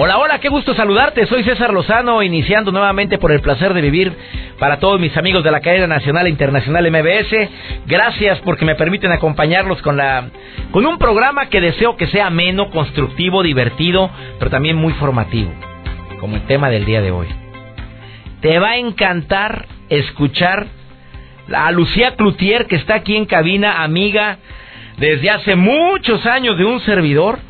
Hola, hola, qué gusto saludarte. Soy César Lozano, iniciando nuevamente por el placer de vivir para todos mis amigos de la cadena nacional e internacional MBS. Gracias porque me permiten acompañarlos con la con un programa que deseo que sea ameno, constructivo, divertido, pero también muy formativo, como el tema del día de hoy. Te va a encantar escuchar a Lucía Cloutier que está aquí en cabina, amiga desde hace muchos años de un servidor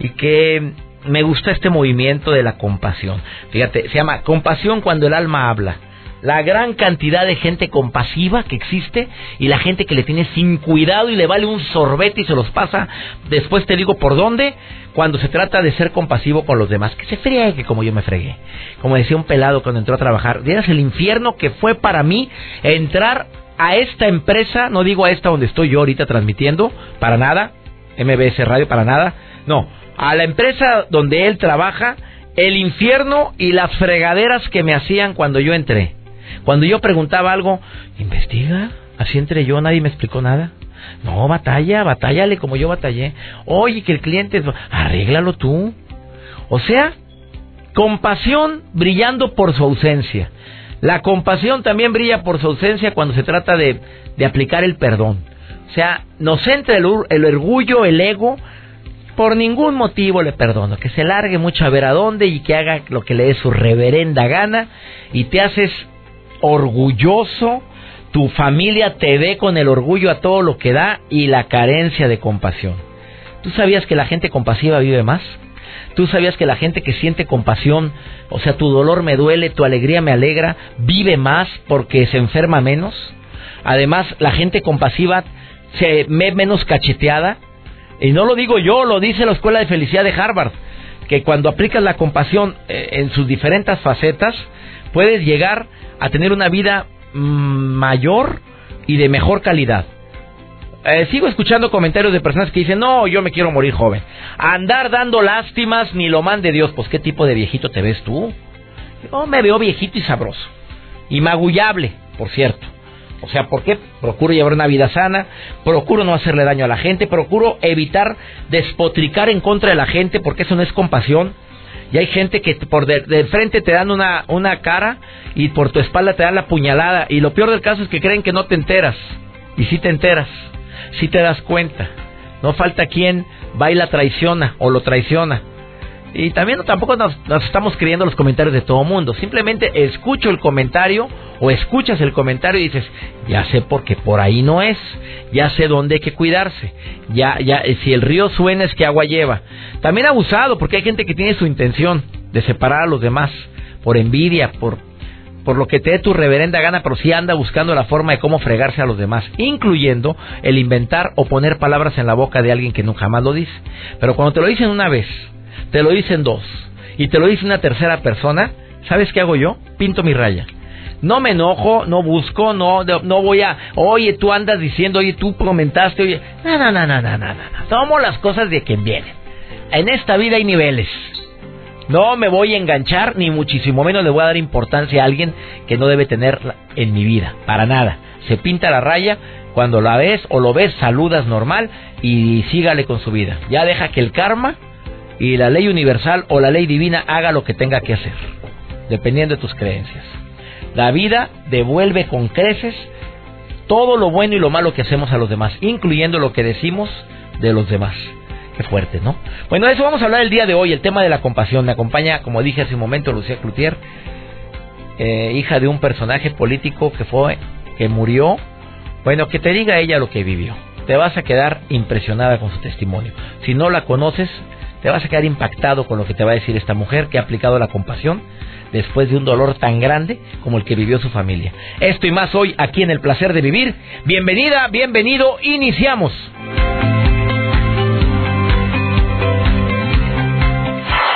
y que me gusta este movimiento de la compasión. Fíjate, se llama compasión cuando el alma habla. La gran cantidad de gente compasiva que existe y la gente que le tiene sin cuidado y le vale un sorbete y se los pasa. Después te digo por dónde. Cuando se trata de ser compasivo con los demás, que se friegue como yo me fregué. Como decía un pelado cuando entró a trabajar, Dieras el infierno que fue para mí entrar a esta empresa, no digo a esta donde estoy yo ahorita transmitiendo, para nada, MBS Radio, para nada, no, a la empresa donde él trabaja, el infierno y las fregaderas que me hacían cuando yo entré. Cuando yo preguntaba algo, investiga, así entré yo, nadie me explicó nada. No, batalla, batállale como yo batallé. Oye, que el cliente, arréglalo tú. O sea, compasión brillando por su ausencia. La compasión también brilla por su ausencia cuando se trata de, de aplicar el perdón. O sea, nos entra el, el orgullo, el ego, por ningún motivo le perdono. Que se largue mucho a ver a dónde y que haga lo que le dé su reverenda gana y te haces orgulloso. Tu familia te ve con el orgullo a todo lo que da y la carencia de compasión. ¿Tú sabías que la gente compasiva vive más? ¿Tú sabías que la gente que siente compasión, o sea, tu dolor me duele, tu alegría me alegra, vive más porque se enferma menos? Además, la gente compasiva se ve menos cacheteada, y no lo digo yo, lo dice la Escuela de Felicidad de Harvard, que cuando aplicas la compasión eh, en sus diferentes facetas, puedes llegar a tener una vida mm, mayor y de mejor calidad. Eh, sigo escuchando comentarios de personas que dicen, no, yo me quiero morir joven. Andar dando lástimas ni lo mande Dios. Pues, ¿qué tipo de viejito te ves tú? Yo me veo viejito y sabroso. Y magullable, por cierto. O sea, ¿por qué? Procuro llevar una vida sana, procuro no hacerle daño a la gente, procuro evitar despotricar en contra de la gente, porque eso no es compasión. Y hay gente que por de, frente te dan una, una cara y por tu espalda te dan la puñalada. Y lo peor del caso es que creen que no te enteras. Y si te enteras, si te das cuenta. No falta quien va y la traiciona o lo traiciona. Y también tampoco nos, estamos creyendo los comentarios de todo mundo. Simplemente escucho el comentario o escuchas el comentario y dices, ya sé por qué por ahí no es, ya sé dónde hay que cuidarse, ya, ya, si el río suena es que agua lleva. También abusado porque hay gente que tiene su intención de separar a los demás por envidia, por, por lo que te dé tu reverenda gana, pero sí anda buscando la forma de cómo fregarse a los demás, incluyendo el inventar o poner palabras en la boca de alguien que nunca más lo dice. Pero cuando te lo dicen una vez, te lo dicen dos y te lo dice una tercera persona, ¿sabes qué hago yo? Pinto mi raya. No me enojo, no busco, no, no voy a, oye, tú andas diciendo, oye, tú comentaste, oye, no, no, no, no, no, no, no, tomo las cosas de quien viene. En esta vida hay niveles. No me voy a enganchar, ni muchísimo menos le voy a dar importancia a alguien que no debe tenerla en mi vida, para nada. Se pinta la raya, cuando la ves o lo ves, saludas normal y sígale con su vida. Ya deja que el karma y la ley universal o la ley divina haga lo que tenga que hacer, dependiendo de tus creencias. La vida devuelve con creces todo lo bueno y lo malo que hacemos a los demás, incluyendo lo que decimos de los demás. Qué fuerte, ¿no? Bueno, de eso vamos a hablar el día de hoy, el tema de la compasión. Me acompaña, como dije hace un momento, Lucía Cloutier, eh, hija de un personaje político que fue, que murió. Bueno, que te diga ella lo que vivió. Te vas a quedar impresionada con su testimonio. Si no la conoces, te vas a quedar impactado con lo que te va a decir esta mujer que ha aplicado la compasión después de un dolor tan grande como el que vivió su familia. Esto y más hoy aquí en El Placer de Vivir. Bienvenida, bienvenido, iniciamos.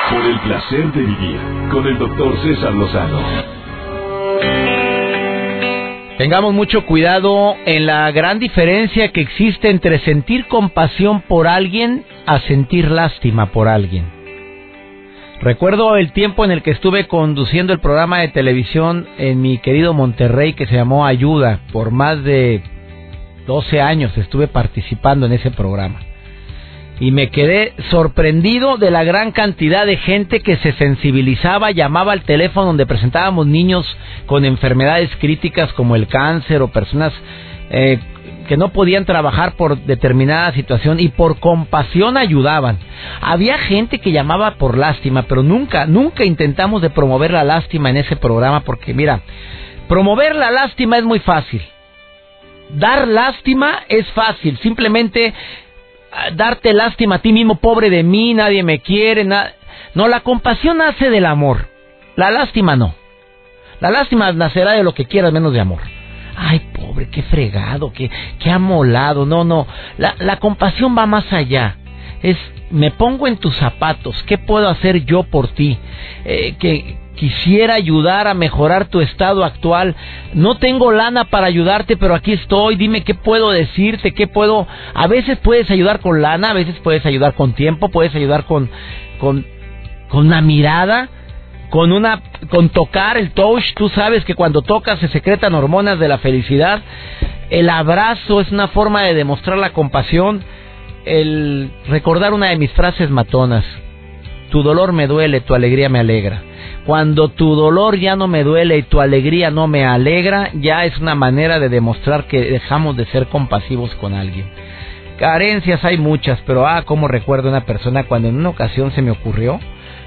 Por el placer de vivir con el doctor César Lozano. Tengamos mucho cuidado en la gran diferencia que existe entre sentir compasión por alguien a sentir lástima por alguien. Recuerdo el tiempo en el que estuve conduciendo el programa de televisión en mi querido Monterrey que se llamó Ayuda. Por más de 12 años estuve participando en ese programa y me quedé sorprendido de la gran cantidad de gente que se sensibilizaba, llamaba al teléfono donde presentábamos niños con enfermedades críticas como el cáncer o personas eh, que no podían trabajar por determinada situación y por compasión ayudaban. Había gente que llamaba por lástima, pero nunca, nunca intentamos de promover la lástima en ese programa porque mira, promover la lástima es muy fácil. Dar lástima es fácil, simplemente darte lástima a ti mismo, pobre de mí, nadie me quiere. No, la compasión nace del amor. La lástima no. La lástima nacerá de lo que quieras menos de amor. Ay, pobre, qué fregado, qué, qué amolado. No, no. La, la compasión va más allá. Es, me pongo en tus zapatos. ¿Qué puedo hacer yo por ti? Eh, que, quisiera ayudar a mejorar tu estado actual. No tengo lana para ayudarte, pero aquí estoy. Dime qué puedo decirte, qué puedo. A veces puedes ayudar con lana, a veces puedes ayudar con tiempo, puedes ayudar con con con una mirada, con una con tocar el touch. Tú sabes que cuando tocas se secretan hormonas de la felicidad. El abrazo es una forma de demostrar la compasión. El recordar una de mis frases matonas. Tu dolor me duele, tu alegría me alegra. Cuando tu dolor ya no me duele y tu alegría no me alegra, ya es una manera de demostrar que dejamos de ser compasivos con alguien. Carencias hay muchas, pero ah, como recuerdo una persona cuando en una ocasión se me ocurrió,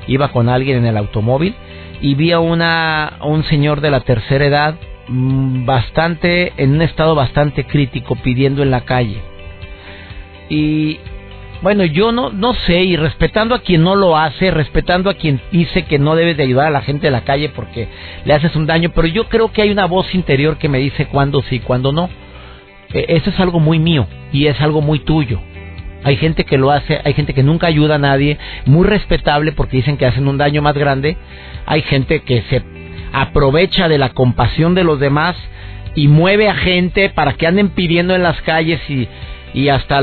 iba con alguien en el automóvil y vi a una, un señor de la tercera edad mm, bastante, en un estado bastante crítico pidiendo en la calle. Y bueno, yo no, no sé, y respetando a quien no lo hace, respetando a quien dice que no debes de ayudar a la gente de la calle porque le haces un daño, pero yo creo que hay una voz interior que me dice cuándo sí, cuándo no. E, eso es algo muy mío y es algo muy tuyo. Hay gente que lo hace, hay gente que nunca ayuda a nadie, muy respetable porque dicen que hacen un daño más grande. Hay gente que se aprovecha de la compasión de los demás y mueve a gente para que anden pidiendo en las calles y, y hasta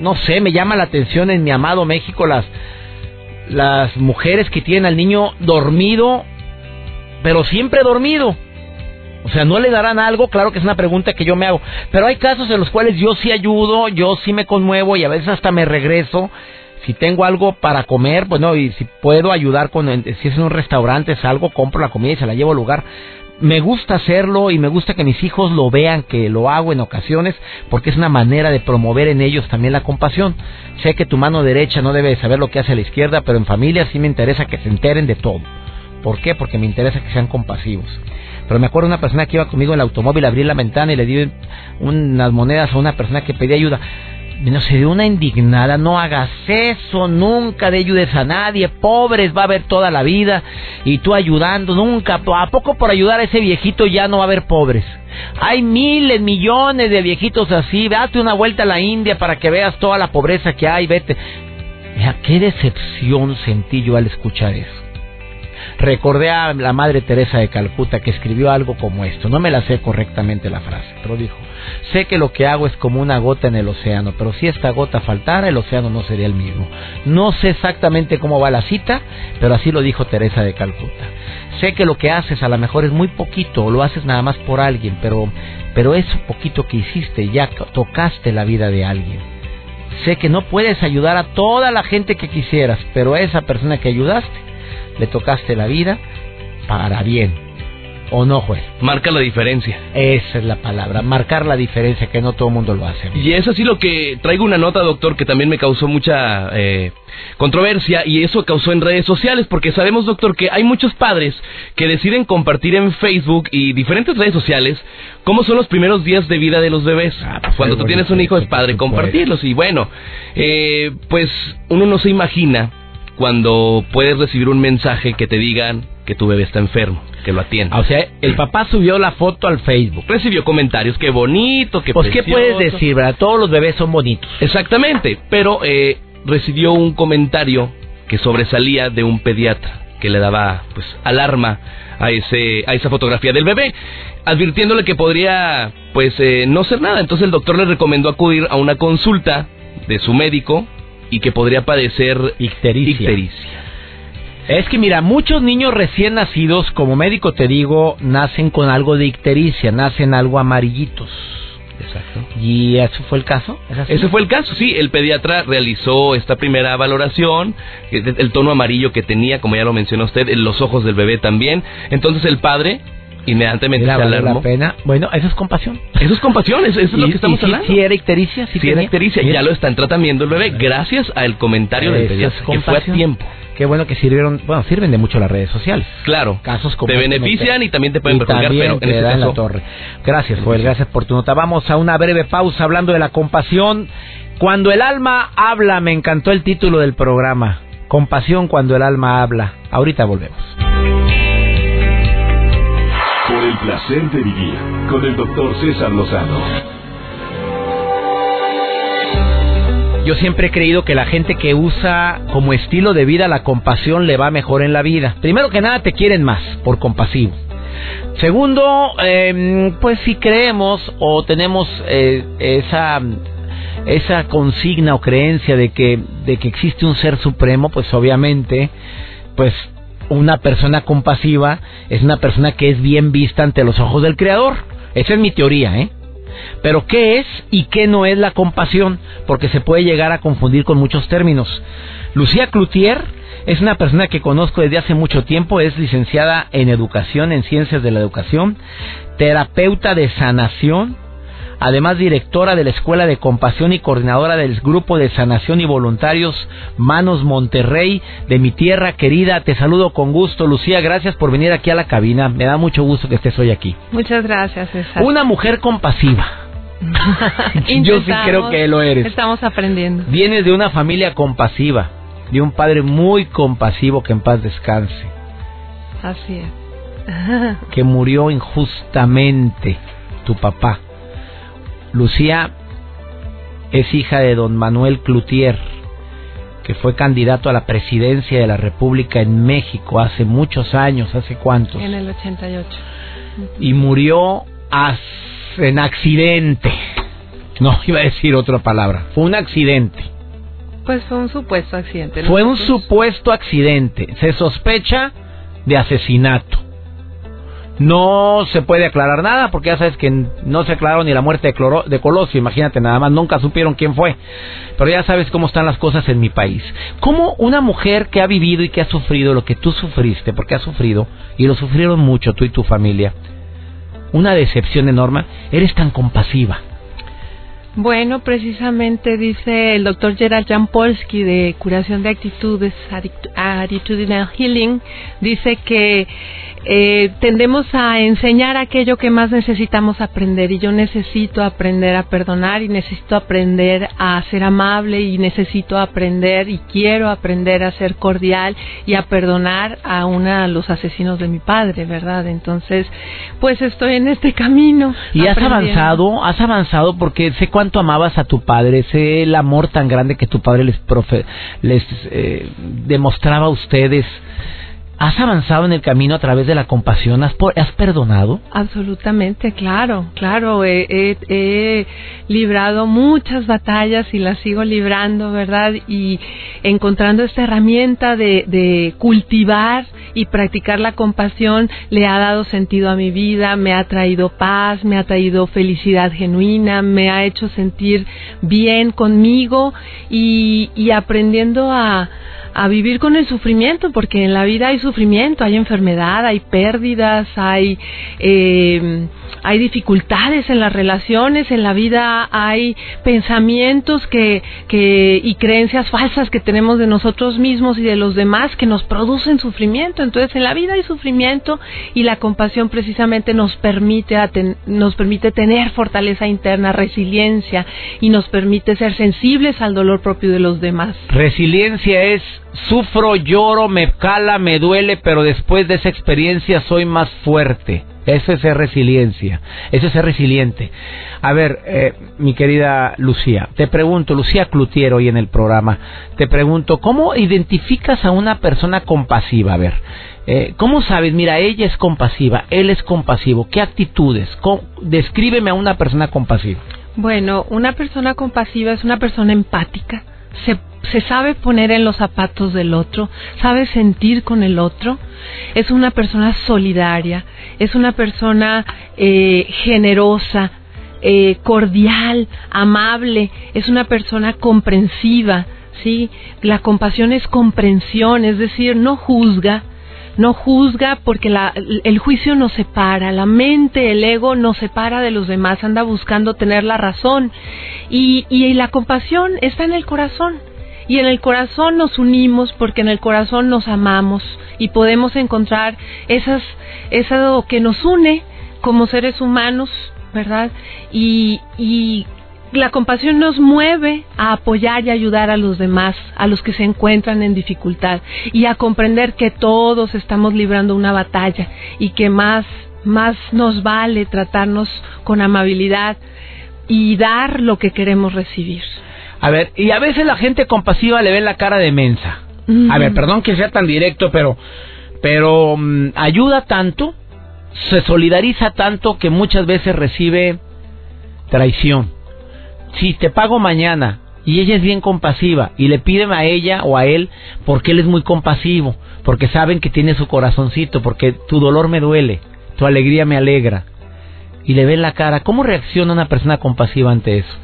no sé, me llama la atención en mi amado México las, las mujeres que tienen al niño dormido, pero siempre dormido. O sea, ¿no le darán algo? Claro que es una pregunta que yo me hago. Pero hay casos en los cuales yo sí ayudo, yo sí me conmuevo y a veces hasta me regreso. Si tengo algo para comer, bueno, y si puedo ayudar con, si es en un restaurante, salgo, compro la comida y se la llevo al lugar me gusta hacerlo y me gusta que mis hijos lo vean, que lo hago en ocasiones, porque es una manera de promover en ellos también la compasión. Sé que tu mano derecha no debe saber lo que hace la izquierda, pero en familia sí me interesa que se enteren de todo. ¿Por qué? Porque me interesa que sean compasivos. Pero me acuerdo una persona que iba conmigo en el automóvil, abrí la ventana y le di unas monedas a una persona que pedía ayuda no se dio una indignada, no hagas eso, nunca de ayudes a nadie, pobres va a haber toda la vida y tú ayudando, nunca, ¿a poco por ayudar a ese viejito ya no va a haber pobres? Hay miles, millones de viejitos así, date una vuelta a la India para que veas toda la pobreza que hay, vete. qué decepción sentí yo al escuchar eso. Recordé a la Madre Teresa de Calcuta que escribió algo como esto, no me la sé correctamente la frase, pero dijo, Sé que lo que hago es como una gota en el océano, pero si esta gota faltara, el océano no sería el mismo. No sé exactamente cómo va la cita, pero así lo dijo Teresa de Calcuta. Sé que lo que haces a lo mejor es muy poquito, o lo haces nada más por alguien, pero, pero eso poquito que hiciste ya tocaste la vida de alguien. Sé que no puedes ayudar a toda la gente que quisieras, pero a esa persona que ayudaste, le tocaste la vida para bien ¿O no, juez? Marca la diferencia. Esa es la palabra, marcar la diferencia, que no todo el mundo lo hace. Y es así lo que traigo una nota, doctor, que también me causó mucha eh, controversia y eso causó en redes sociales, porque sabemos, doctor, que hay muchos padres que deciden compartir en Facebook y diferentes redes sociales cómo son los primeros días de vida de los bebés. Ah, pues Cuando tú tienes un hijo es padre compartirlos y bueno, eh, pues uno no se imagina cuando puedes recibir un mensaje que te digan que tu bebé está enfermo, que lo atienda. O sea, el papá subió la foto al Facebook. Recibió comentarios, qué bonito, qué Pues, ¿qué puedes decir, verdad? Todos los bebés son bonitos. Exactamente, pero eh, recibió un comentario que sobresalía de un pediatra que le daba pues alarma a ese a esa fotografía del bebé advirtiéndole que podría pues eh, no ser nada entonces el doctor le recomendó acudir a una consulta de su médico y que podría padecer ictericia. Es que mira, muchos niños recién nacidos, como médico te digo, nacen con algo de ictericia, nacen algo amarillitos. Exacto. ¿Y eso fue el caso? Ese fue el caso, sí. El pediatra realizó esta primera valoración, el tono amarillo que tenía, como ya lo mencionó usted, en los ojos del bebé también. Entonces el padre inmediatamente se alarmó. la pena. Bueno, eso es compasión. Eso es compasión, eso, es lo que estamos hablando. Sí, era ictericia. Sí, era ictericia. Ya lo están tratando el bebé gracias al comentario del pediatra, que fue a tiempo. Qué bueno que sirvieron, bueno, sirven de mucho las redes sociales. Claro. Casos como Te este benefician y también te pueden perjudicar, pero en este caso... la torre. Gracias, Joel, gracias por tu nota. Vamos a una breve pausa hablando de la compasión. Cuando el alma habla, me encantó el título del programa. Compasión cuando el alma habla. Ahorita volvemos. Placer de vivir con el doctor César Lozano. Yo siempre he creído que la gente que usa como estilo de vida la compasión le va mejor en la vida. Primero que nada te quieren más por compasivo. Segundo, em, pues si creemos o tenemos eh, esa esa consigna o creencia de que de que existe un ser supremo, pues obviamente, pues una persona compasiva es una persona que es bien vista ante los ojos del creador. Esa es mi teoría, ¿eh? Pero ¿qué es y qué no es la compasión? Porque se puede llegar a confundir con muchos términos. Lucía Cloutier es una persona que conozco desde hace mucho tiempo, es licenciada en educación, en ciencias de la educación, terapeuta de sanación, además directora de la Escuela de Compasión y coordinadora del Grupo de Sanación y Voluntarios Manos Monterrey de mi tierra querida. Te saludo con gusto, Lucía. Gracias por venir aquí a la cabina. Me da mucho gusto que estés hoy aquí. Muchas gracias, César. Una mujer compasiva. Yo sí creo que lo eres. Estamos aprendiendo. Vienes de una familia compasiva, de un padre muy compasivo que en paz descanse. Así es. que murió injustamente tu papá. Lucía es hija de don Manuel Cloutier, que fue candidato a la presidencia de la República en México hace muchos años, ¿hace cuántos? En el 88. Y murió en accidente. No, iba a decir otra palabra. Fue un accidente. Pues fue un supuesto accidente. Fue un supuesto accidente. Se sospecha de asesinato. No se puede aclarar nada porque ya sabes que no se aclaró ni la muerte de, Cloro, de Colosio, imagínate nada más, nunca supieron quién fue. Pero ya sabes cómo están las cosas en mi país. ¿Cómo una mujer que ha vivido y que ha sufrido lo que tú sufriste, porque ha sufrido, y lo sufrieron mucho tú y tu familia, una decepción enorme, eres tan compasiva? Bueno, precisamente dice el doctor Gerald Jampolsky de Curación de Actitudes, Attitudinal Healing, dice que eh, tendemos a enseñar aquello que más necesitamos aprender y yo necesito aprender a perdonar y necesito aprender a ser amable y necesito aprender y quiero aprender a ser cordial y a perdonar a una los asesinos de mi padre, ¿verdad? Entonces, pues estoy en este camino. Y has avanzado, has avanzado porque sé cuánto amabas a tu padre, sé el amor tan grande que tu padre les, profe, les eh, demostraba a ustedes ¿Has avanzado en el camino a través de la compasión? ¿Has, has perdonado? Absolutamente, claro, claro. He, librado muchas batallas y las sigo librando, ¿verdad? Y encontrando esta herramienta de, de cultivar y practicar la compasión le ha dado sentido a mi vida, me ha traído paz, me ha traído felicidad genuina, me ha hecho sentir bien conmigo y, y aprendiendo a a vivir con el sufrimiento, porque en la vida hay sufrimiento, hay enfermedad, hay pérdidas, hay, eh, hay dificultades en las relaciones, en la vida hay pensamientos que, que, y creencias falsas que tenemos de nosotros mismos y de los demás que nos producen sufrimiento. Entonces en la vida hay sufrimiento y la compasión precisamente nos permite, nos permite tener fortaleza interna, resiliencia y nos permite ser sensibles al dolor propio de los demás. Resiliencia es sufro, lloro, me cala, me duele, pero después de esa experiencia soy más fuerte. Eso es ser resiliencia, eso es ser resiliente. A ver, eh, mi querida Lucía, te pregunto, Lucía Clutier hoy en el programa, te pregunto, ¿cómo identificas a una persona compasiva? A ver, eh, ¿cómo sabes? Mira, ella es compasiva, él es compasivo. ¿Qué actitudes? Descríbeme a una persona compasiva. Bueno, una persona compasiva es una persona empática. Se, se sabe poner en los zapatos del otro, sabe sentir con el otro. Es una persona solidaria, es una persona eh, generosa, eh, cordial, amable, es una persona comprensiva. ¿sí? La compasión es comprensión, es decir, no juzga, no juzga porque la, el juicio nos separa, la mente, el ego nos separa de los demás, anda buscando tener la razón y, y la compasión está en el corazón. Y en el corazón nos unimos porque en el corazón nos amamos y podemos encontrar esas, eso que nos une como seres humanos, ¿verdad? Y, y la compasión nos mueve a apoyar y ayudar a los demás, a los que se encuentran en dificultad y a comprender que todos estamos librando una batalla y que más más nos vale tratarnos con amabilidad y dar lo que queremos recibir. A ver, y a veces la gente compasiva le ve la cara de mensa. A ver, perdón que sea tan directo, pero pero mm, ayuda tanto, se solidariza tanto que muchas veces recibe traición si te pago mañana y ella es bien compasiva y le piden a ella o a él porque él es muy compasivo, porque saben que tiene su corazoncito, porque tu dolor me duele, tu alegría me alegra y le ven la cara, ¿cómo reacciona una persona compasiva ante eso?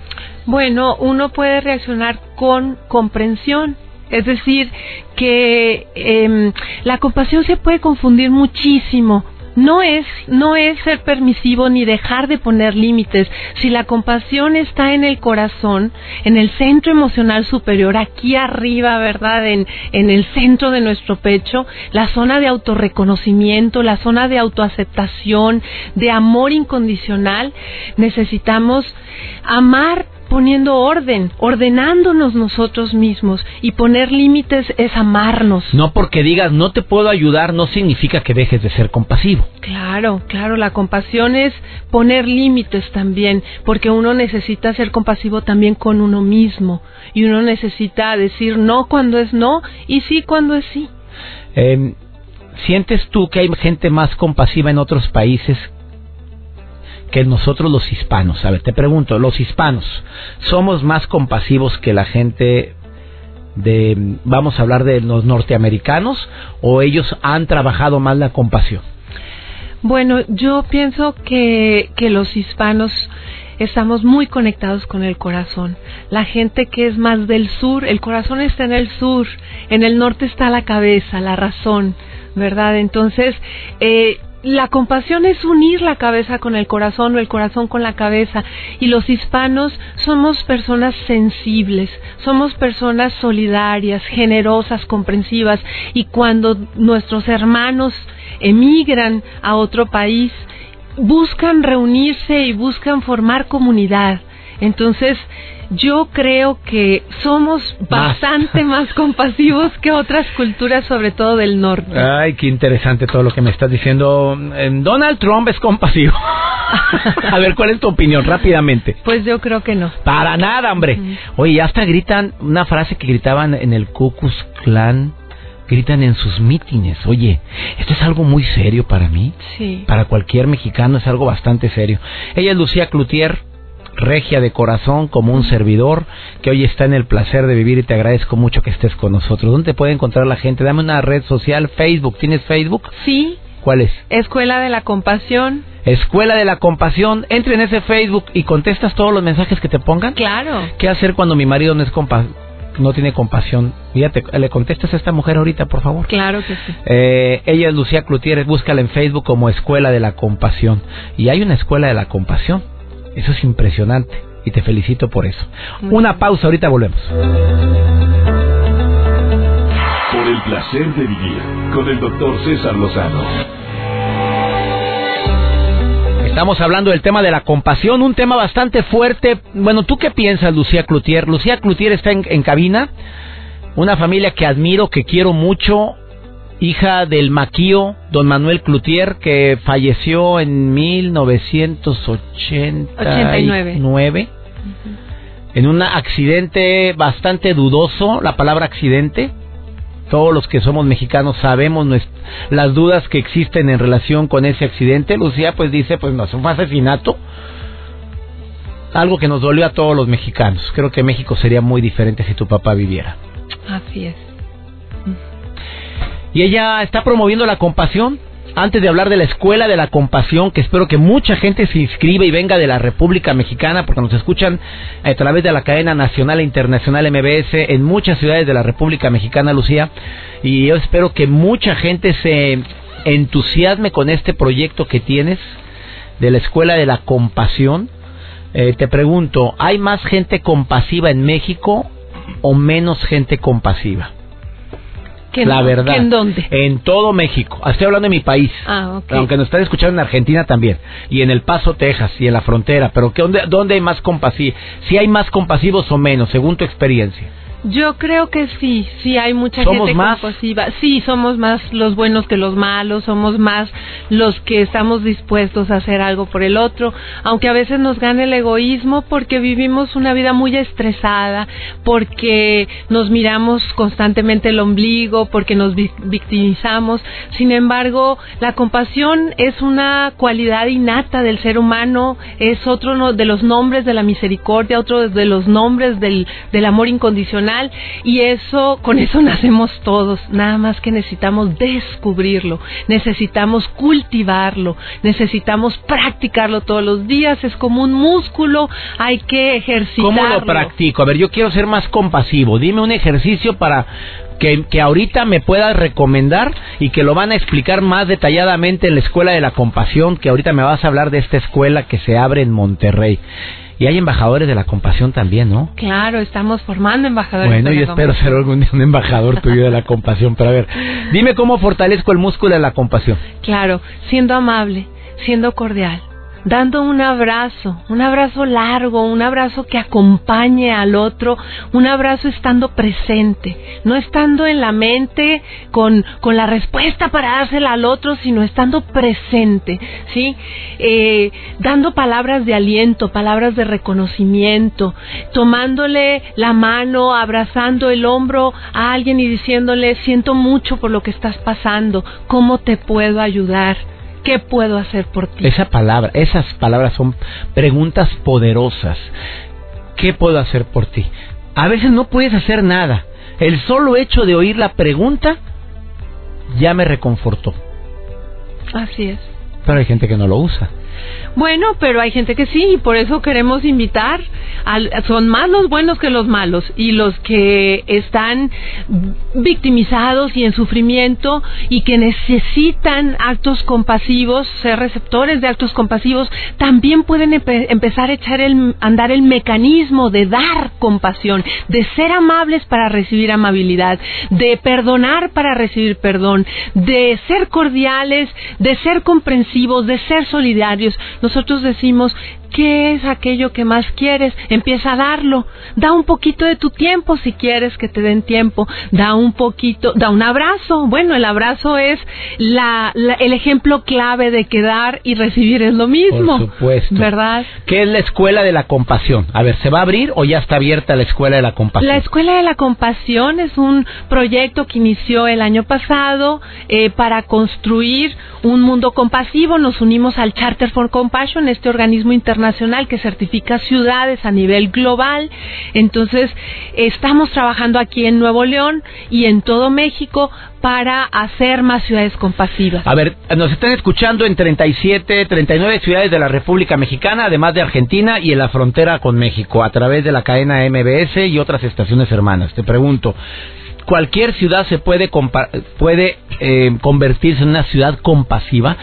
Bueno, uno puede reaccionar con comprensión, es decir, que eh, la compasión se puede confundir muchísimo no es, no es ser permisivo ni dejar de poner límites. Si la compasión está en el corazón, en el centro emocional superior, aquí arriba, ¿verdad? En, en el centro de nuestro pecho, la zona de autorreconocimiento, la zona de autoaceptación, de amor incondicional, necesitamos amar poniendo orden, ordenándonos nosotros mismos y poner límites es amarnos. No porque digas no te puedo ayudar no significa que dejes de ser compasivo. Claro, claro, la compasión es poner límites también, porque uno necesita ser compasivo también con uno mismo y uno necesita decir no cuando es no y sí cuando es sí. Em, ¿Sientes tú que hay gente más compasiva en otros países que nosotros los hispanos. A ver, te pregunto, los hispanos, ¿somos más compasivos que la gente de, vamos a hablar de los norteamericanos, o ellos han trabajado más la compasión? Bueno, yo pienso que, que los hispanos estamos muy conectados con el corazón. La gente que es más del sur, el corazón está en el sur, en el norte está la cabeza, la razón, ¿verdad? Entonces, eh, la compasión es unir la cabeza con el corazón o el corazón con la cabeza. Y los hispanos somos personas sensibles, somos personas solidarias, generosas, comprensivas. Y cuando nuestros hermanos emigran a otro país, buscan reunirse y buscan formar comunidad. Entonces, yo creo que somos bastante más compasivos que otras culturas, sobre todo del norte. Ay, qué interesante todo lo que me estás diciendo. Em, Donald Trump es compasivo. A ver, ¿cuál es tu opinión rápidamente? Pues yo creo que no. Para nada, hombre. Oye, hasta gritan una frase que gritaban en el Klux Klan gritan en sus mítines. Oye, esto es algo muy serio para mí. Sí. Para cualquier mexicano es algo bastante serio. Ella es Lucía Cloutier, regia de corazón, como un servidor, que hoy está en el placer de vivir y te agradezco mucho que estés con nosotros. ¿Dónde te puede encontrar la gente? Dame una red social, Facebook. ¿Tienes Facebook? Sí. ¿Cuál es? Escuela de la Compasión. Escuela de la Compasión. Entre en ese Facebook y contestas todos los mensajes que te pongan. Claro. ¿Qué hacer cuando mi marido no es no tiene compasión. Fíjate, le contestas a esta mujer ahorita, por favor. Claro que sí. Eh, ella es Lucía Clutieres, búscala en Facebook como Escuela de la Compasión. Y hay una Escuela de la Compasión eso es impresionante y te felicito por eso. Una pausa, ahorita volvemos. Por el placer de vivir con el doctor César Lozano. Estamos hablando del tema de la compasión, un tema bastante fuerte. Bueno, ¿tú qué piensas, Lucía Cloutier? Lucía Cloutier está en, en cabina, una familia que admiro, que quiero mucho, hija del maquío don Manuel Cloutier, que falleció en 1989 en un accidente bastante dudoso, la palabra accidente. Todos los que somos mexicanos sabemos las dudas que existen en relación con ese accidente. Lucía pues dice, pues no, fue asesinato. Algo que nos dolió a todos los mexicanos. Creo que México sería muy diferente si tu papá viviera. Así es. Y ella está promoviendo la compasión. Antes de hablar de la Escuela de la Compasión, que espero que mucha gente se inscriba y venga de la República Mexicana, porque nos escuchan a través de la cadena nacional e internacional MBS en muchas ciudades de la República Mexicana, Lucía. Y yo espero que mucha gente se entusiasme con este proyecto que tienes de la Escuela de la Compasión. Eh, te pregunto, ¿hay más gente compasiva en México o menos gente compasiva? La verdad. ¿En dónde? En todo México. Estoy hablando de mi país. Ah, Aunque nos están escuchando en Argentina también. Y en El Paso, Texas. Y en la frontera. Pero ¿dónde, dónde hay más compasivos? Si hay más compasivos o menos, según tu experiencia. Yo creo que sí, sí hay mucha gente más? compasiva. Sí, somos más los buenos que los malos, somos más los que estamos dispuestos a hacer algo por el otro, aunque a veces nos gane el egoísmo porque vivimos una vida muy estresada, porque nos miramos constantemente el ombligo, porque nos victimizamos. Sin embargo, la compasión es una cualidad innata del ser humano, es otro de los nombres de la misericordia, otro de los nombres del, del amor incondicional y eso, con eso nacemos todos, nada más que necesitamos descubrirlo, necesitamos cultivarlo, necesitamos practicarlo todos los días, es como un músculo, hay que ejercitarlo. ¿Cómo lo practico? A ver, yo quiero ser más compasivo, dime un ejercicio para que, que, ahorita me puedas recomendar y que lo van a explicar más detalladamente en la Escuela de la Compasión, que ahorita me vas a hablar de esta escuela que se abre en Monterrey. Y hay embajadores de la compasión también, ¿no? Claro, estamos formando embajadores. Bueno, yo espero ser algún día un embajador tuyo de la compasión. Pero a ver, dime cómo fortalezco el músculo de la compasión. Claro, siendo amable, siendo cordial, dando un abrazo, un abrazo largo, un abrazo que acompañe al otro, un abrazo estando presente, no estando en la mente con, con la respuesta para dársela al otro, sino estando presente, ¿sí? Eh, dando palabras de aliento, palabras de reconocimiento, tomándole la mano, abrazando el hombro a alguien y diciéndole, siento mucho por lo que estás pasando, ¿cómo te puedo ayudar? ¿Qué puedo hacer por ti? Esa palabra, esas palabras son preguntas poderosas. ¿Qué puedo hacer por ti? A veces no puedes hacer nada. El solo hecho de oír la pregunta ya me reconfortó. Así es. Pero hay gente que no lo usa. Bueno, pero hay gente que sí, y por eso queremos invitar. son más los buenos que los malos, y los que están victimizados y en sufrimiento y que necesitan actos compasivos, ser receptores de actos compasivos, también pueden empezar a echar el, andar el mecanismo de dar compasión, de ser amables para recibir amabilidad, de perdonar para recibir perdón, de ser cordiales, de ser comprensivos, de ser solidarios nosotros decimos ¿Qué es aquello que más quieres? Empieza a darlo. Da un poquito de tu tiempo si quieres que te den tiempo. Da un poquito, da un abrazo. Bueno, el abrazo es la, el ejemplo clave de que dar y recibir es lo mismo. Por supuesto. ¿Verdad? ¿Qué es la Escuela de la Compasión? A ver, ¿se va a abrir o ya está abierta la Escuela de la Compasión? La Escuela de la Compasión es un proyecto que inició el año pasado eh, para construir un mundo compasivo. Nos unimos al Charter for Compassion, este organismo internacional nacional que certifica ciudades a nivel global. Entonces, estamos trabajando aquí en Nuevo León y en todo México para hacer más ciudades compasivas. A ver, nos están escuchando en 37, 39 ciudades de la República Mexicana, además de Argentina y en la frontera con México, a través de la cadena MBS y otras estaciones hermanas. Te pregunto, ¿cualquier ciudad se puede, puede eh, convertirse en una ciudad compasiva?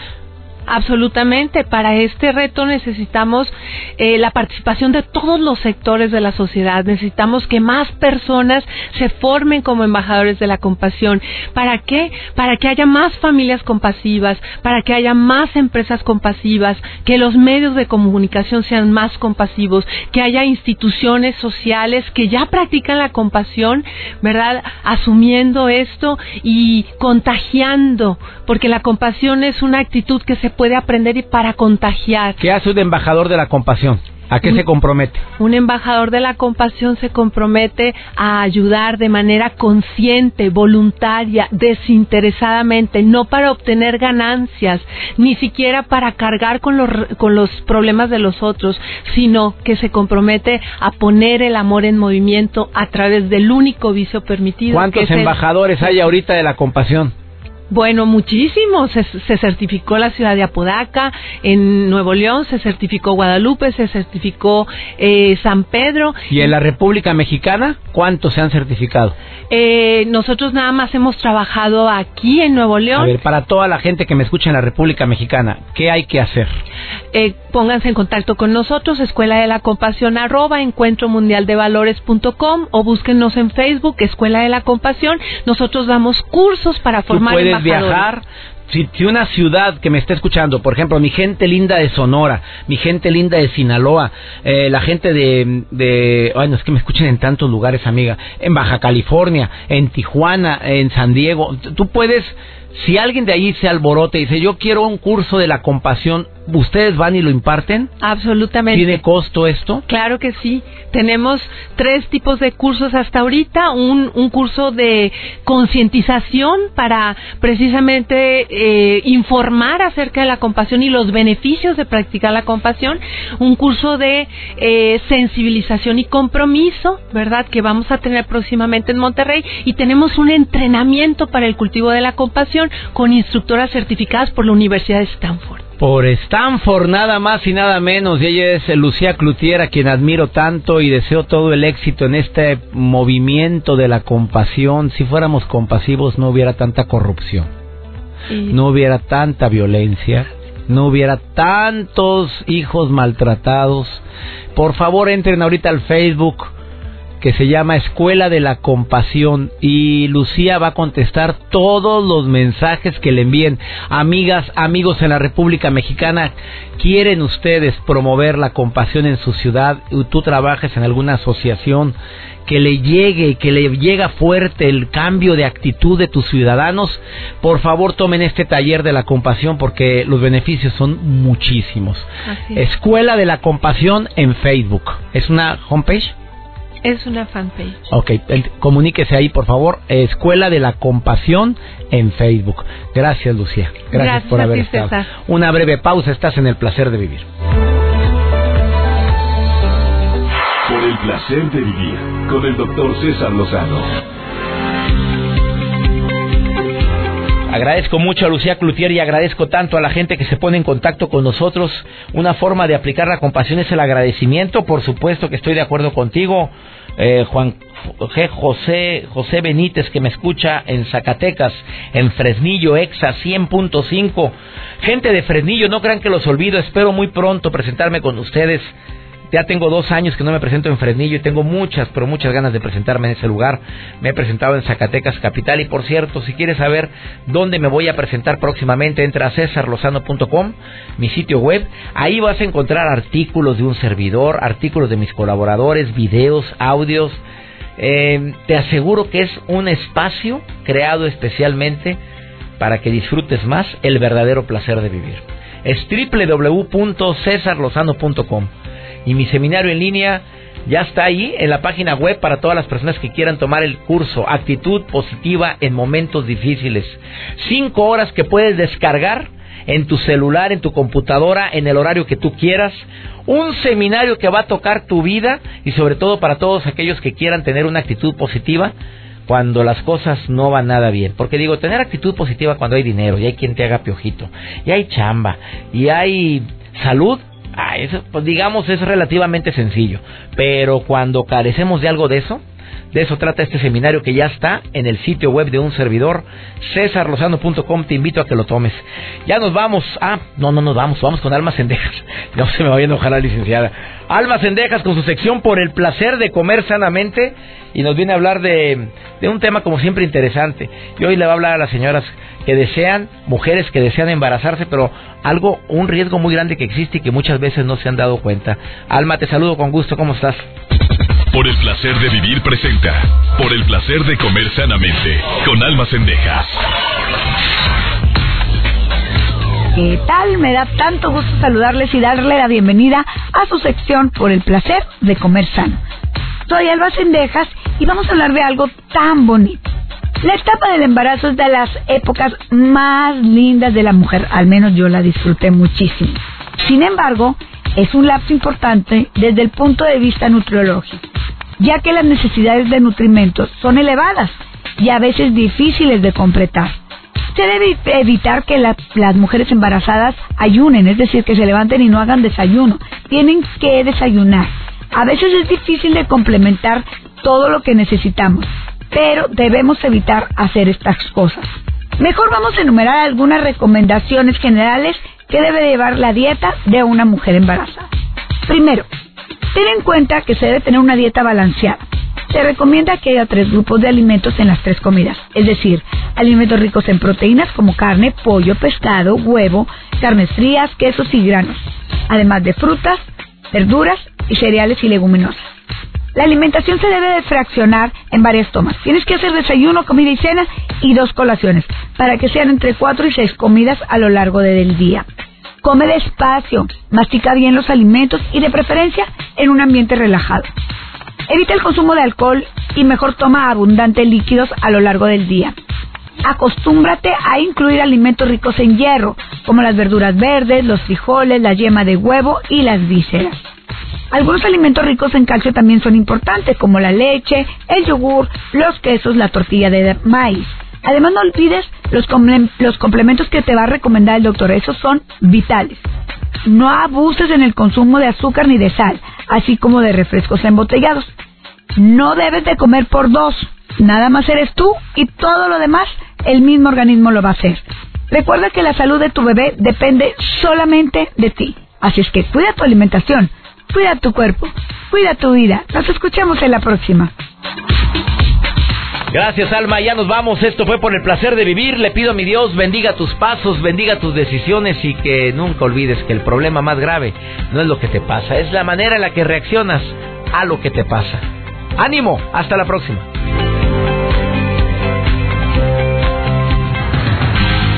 Absolutamente. Para este reto necesitamos eh, la participación de todos los sectores de la sociedad. Necesitamos que más personas se formen como embajadores de la compasión. ¿Para qué? Para que haya más familias compasivas, para que haya más empresas compasivas, que los medios de comunicación sean más compasivos, que haya instituciones sociales que ya practican la compasión, ¿verdad? Asumiendo esto y contagiando, porque la compasión es una actitud que se puede aprender y para contagiar. ¿Qué hace un embajador de la compasión? ¿A qué se compromete? Un embajador de la compasión se compromete a ayudar de manera consciente, voluntaria, desinteresadamente, no para obtener ganancias, ni siquiera para cargar con los, con los problemas de los otros, sino que se compromete a poner el amor en movimiento a través del único vicio permitido. ¿Cuántos embajadores hay ahorita de la compasión? Bueno, muchísimo. Se, certificó la ciudad de Apodaca, en Nuevo León, se certificó Guadalupe, se certificó eh, San Pedro. ¿Y en la República Mexicana cuántos se han certificado? Eh, nosotros nada más hemos trabajado aquí en Nuevo León. A ver, para toda la gente que me escucha en la República Mexicana, ¿qué hay que hacer? Eh, pónganse en contacto con nosotros, Escuela de la Compasión, arroba encuentro mundial de valores.com o búsquenos en Facebook, Escuela de la Compasión. Nosotros damos cursos para formar viajar. Si, una ciudad que me está escuchando, por ejemplo, mi gente linda de Sonora, mi gente linda de Sinaloa, eh, la gente de, de, ay, no es que me escuchen en tantos lugares, amiga, en Baja California, en Tijuana, en San Diego, tú puedes si alguien de ahí se alborote y dice, yo quiero un curso de la compasión, ¿ustedes van y lo imparten? Absolutamente. ¿Tiene costo esto? Claro que sí. Tenemos tres tipos de cursos hasta ahorita. Un, un curso de concientización para precisamente eh, informar acerca de la compasión y los beneficios de practicar la compasión. Un curso de eh, sensibilización y compromiso, ¿verdad? Que vamos a tener próximamente en Monterrey. Y tenemos un entrenamiento para el cultivo de la compasión con instructoras certificadas por la Universidad de Stanford. Por Stanford, nada más y nada menos. Y ella es Lucía Cloutier, a quien admiro tanto y deseo todo el éxito en este movimiento de la compasión. Si fuéramos compasivos, no hubiera tanta corrupción, no hubiera tanta violencia, no hubiera tantos hijos maltratados. Por favor, entren ahorita al Facebook que se llama Escuela de la Compasión y Lucía va a contestar todos los mensajes que le envíen. Amigas, amigos en la República Mexicana, ¿quieren ustedes promover la compasión en su ciudad? ¿Tú trabajas en alguna asociación que le llegue, que le llega fuerte el cambio de actitud de tus ciudadanos? Por favor, tomen este taller de la compasión porque los beneficios son muchísimos. Escuela de la Compasión en Facebook. ¿Es una homepage? Es una fanpage. Ok, comuníquese ahí, por favor. Escuela de la Compasión en Facebook. Gracias, Lucía. Gracias, por haber estado. Una breve pausa. Estás en el placer de vivir. Por el placer de vivir con el doctor César Lozano. Agradezco mucho a Lucía Cloutier y agradezco tanto a la gente que se pone en contacto con nosotros. Una forma de aplicar la compasión es el agradecimiento. Por supuesto que estoy de acuerdo contigo. Eh, Juan José, José Benítez que me escucha en Zacatecas, en Fresnillo, Exa 100.5. Gente de Fresnillo, no crean que los olvido, espero muy pronto presentarme con ustedes ya tengo dos años que no me presento en Fresnillo y tengo muchas, pero muchas ganas de presentarme en ese lugar. Me he presentado en Zacatecas Capital y por cierto, si quieres saber dónde me voy a presentar próximamente, entra a cesarlozano.com, mi sitio web. Ahí vas a encontrar artículos de un servidor, artículos de mis colaboradores, videos, audios. Eh, te aseguro que es un espacio creado especialmente para que disfrutes más el verdadero placer de vivir. Es www.cesarlozano.com y mi seminario en línea ya está ahí en la página web para todas las personas que quieran tomar el curso Actitud Positiva en Momentos Difíciles. Cinco horas que puedes descargar en tu celular, en tu computadora, en el horario que tú quieras. Un seminario que va a tocar tu vida y sobre todo para todos aquellos que quieran tener una actitud positiva cuando las cosas no van nada bien. Porque digo, tener actitud positiva cuando hay dinero y hay quien te haga piojito, y hay chamba, y hay salud, Ah, eso, pues digamos, es relativamente sencillo. Pero cuando carecemos de algo de eso, De eso trata este seminario que ya está en el sitio web de un servidor, cesarlozano.com. Te invito a que lo tomes. Ya nos vamos. Ah, no, no nos vamos. Vamos con Almas Cendejas. No se me va a enojar la licenciada. Almas Cendejas con su sección por el placer de comer sanamente. Y nos viene a hablar de, de un tema como siempre interesante. Y hoy le va a hablar a las señoras que desean, mujeres que desean embarazarse, pero algo, un riesgo muy grande que existe y que muchas veces no se han dado cuenta. Alma, te saludo con gusto. ¿Cómo estás? Por el placer de vivir presenta. Por el placer de comer sanamente. Con almas cendejas. ¿Qué tal? Me da tanto gusto saludarles y darle la bienvenida a su sección Por el placer de comer sano. Soy Alba Cendejas y vamos a hablar de algo tan bonito. La etapa del embarazo es de las épocas más lindas de la mujer, al menos yo la disfruté muchísimo. Sin embargo, es un lapso importante desde el punto de vista nutriológico, ya que las necesidades de nutrimentos son elevadas y a veces difíciles de completar. Se debe evitar que las mujeres embarazadas ayunen, es decir, que se levanten y no hagan desayuno. Tienen que desayunar. A veces es difícil de complementar todo lo que necesitamos, pero debemos evitar hacer estas cosas. Mejor vamos a enumerar algunas recomendaciones generales que debe llevar la dieta de una mujer embarazada. Primero, ten en cuenta que se debe tener una dieta balanceada. Se recomienda que haya tres grupos de alimentos en las tres comidas, es decir, alimentos ricos en proteínas como carne, pollo, pescado, huevo, carnes frías, quesos y granos, además de frutas, verduras y cereales y leguminosas. La alimentación se debe de fraccionar en varias tomas. Tienes que hacer desayuno, comida y cena y dos colaciones para que sean entre cuatro y seis comidas a lo largo del día. Come despacio, mastica bien los alimentos y de preferencia en un ambiente relajado. Evita el consumo de alcohol y mejor toma abundante líquidos a lo largo del día. Acostúmbrate a incluir alimentos ricos en hierro, como las verduras verdes, los frijoles, la yema de huevo y las vísceras. Algunos alimentos ricos en calcio también son importantes, como la leche, el yogur, los quesos, la tortilla de maíz. Además, no olvides los, los complementos que te va a recomendar el doctor. Esos son vitales. No abuses en el consumo de azúcar ni de sal, así como de refrescos embotellados. No debes de comer por dos. Nada más eres tú y todo lo demás el mismo organismo lo va a hacer. Recuerda que la salud de tu bebé depende solamente de ti. Así es que cuida tu alimentación, cuida tu cuerpo, cuida tu vida. Nos escuchamos en la próxima. Gracias, Alma. Ya nos vamos. Esto fue por el placer de vivir. Le pido a mi Dios bendiga tus pasos, bendiga tus decisiones y que nunca olvides que el problema más grave no es lo que te pasa, es la manera en la que reaccionas a lo que te pasa. Ánimo. Hasta la próxima.